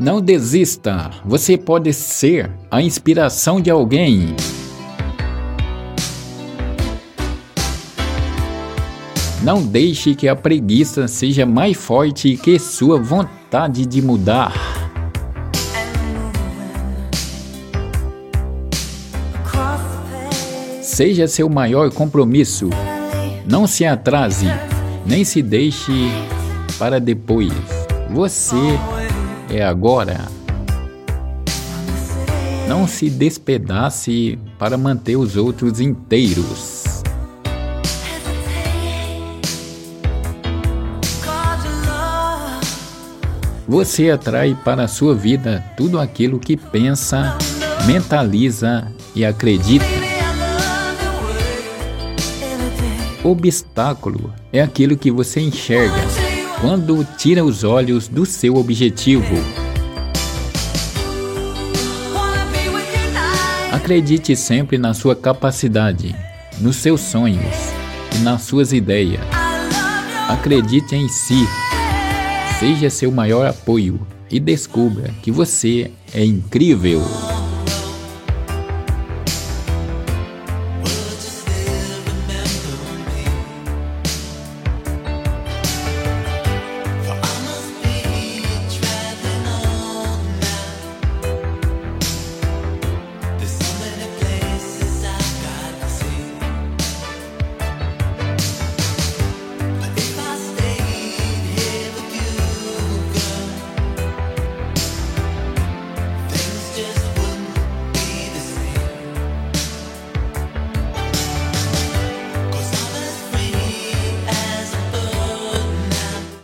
Não desista, você pode ser a inspiração de alguém. Não deixe que a preguiça seja mais forte que sua vontade de mudar. Seja seu maior compromisso. Não se atrase, nem se deixe para depois. Você é agora. Não se despedace para manter os outros inteiros. Você atrai para a sua vida tudo aquilo que pensa, mentaliza e acredita. Obstáculo é aquilo que você enxerga quando tira os olhos do seu objetivo. Acredite sempre na sua capacidade, nos seus sonhos e nas suas ideias. Acredite em si. Seja seu maior apoio e descubra que você é incrível.